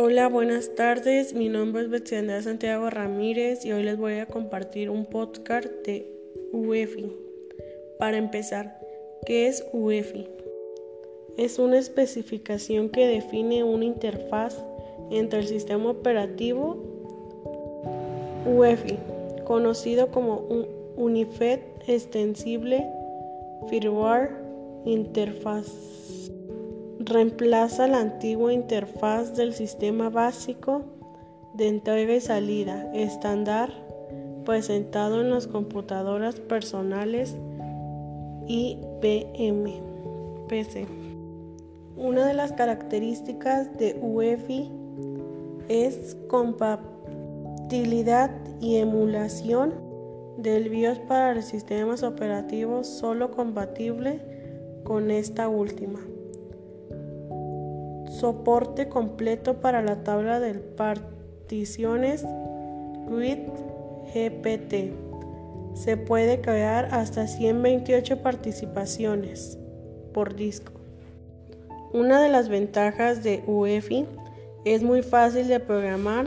Hola, buenas tardes. Mi nombre es Betsy Santiago Ramírez y hoy les voy a compartir un podcast de UEFI. Para empezar, ¿qué es UEFI? Es una especificación que define una interfaz entre el sistema operativo UEFI, conocido como un Unified Extensible Firmware Interface reemplaza la antigua interfaz del sistema básico de entrega y salida estándar presentado en las computadoras personales IBM PC. Una de las características de UEFI es compatibilidad y emulación del BIOS para los sistemas operativos solo compatible con esta última. Soporte completo para la tabla de particiones with GPT. Se puede crear hasta 128 participaciones por disco. Una de las ventajas de UEFI es muy fácil de programar,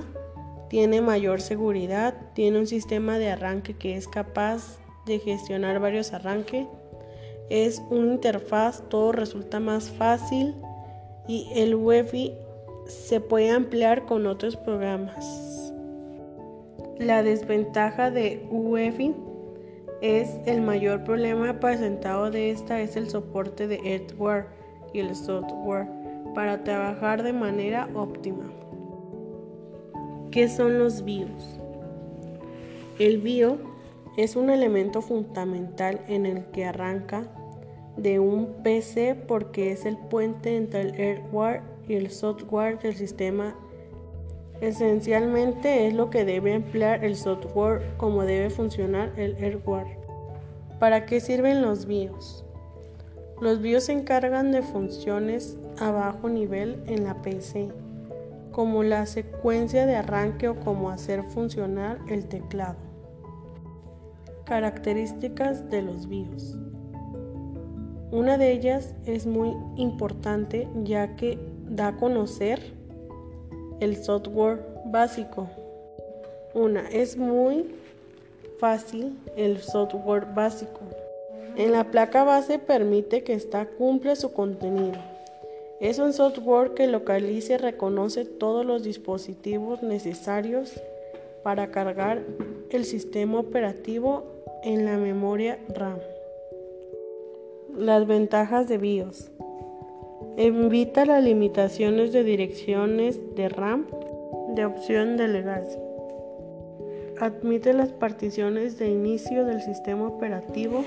tiene mayor seguridad, tiene un sistema de arranque que es capaz de gestionar varios arranques, es una interfaz, todo resulta más fácil y el UEFI se puede ampliar con otros programas. La desventaja de UEFI es el mayor problema presentado de esta es el soporte de hardware y el software para trabajar de manera óptima. ¿Qué son los BIOS? El BIOS es un elemento fundamental en el que arranca de un PC porque es el puente entre el hardware y el software del sistema. Esencialmente es lo que debe emplear el software como debe funcionar el hardware. ¿Para qué sirven los BIOS? Los BIOS se encargan de funciones a bajo nivel en la PC, como la secuencia de arranque o como hacer funcionar el teclado. Características de los BIOS. Una de ellas es muy importante ya que da a conocer el software básico. Una, es muy fácil el software básico. En la placa base permite que esta cumple su contenido. Es un software que localiza y reconoce todos los dispositivos necesarios para cargar el sistema operativo en la memoria RAM. Las ventajas de BIOS. Evita las limitaciones de direcciones de RAM de opción de legacy. Admite las particiones de inicio del sistema operativo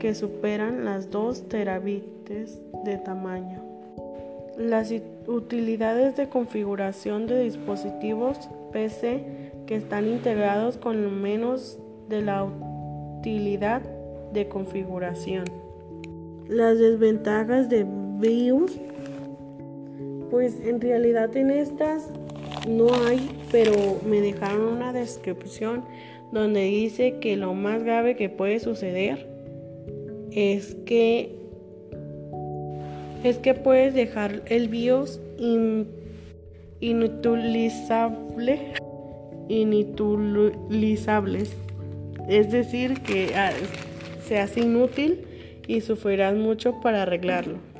que superan las 2 terabits de tamaño. Las utilidades de configuración de dispositivos PC que están integrados con menos de la utilidad de configuración. Las desventajas de BIOS, pues en realidad en estas no hay, pero me dejaron una descripción donde dice que lo más grave que puede suceder es que es que puedes dejar el BIOS inutilizable inutilizable es decir que ah, se hace inútil y sufrirás mucho para arreglarlo.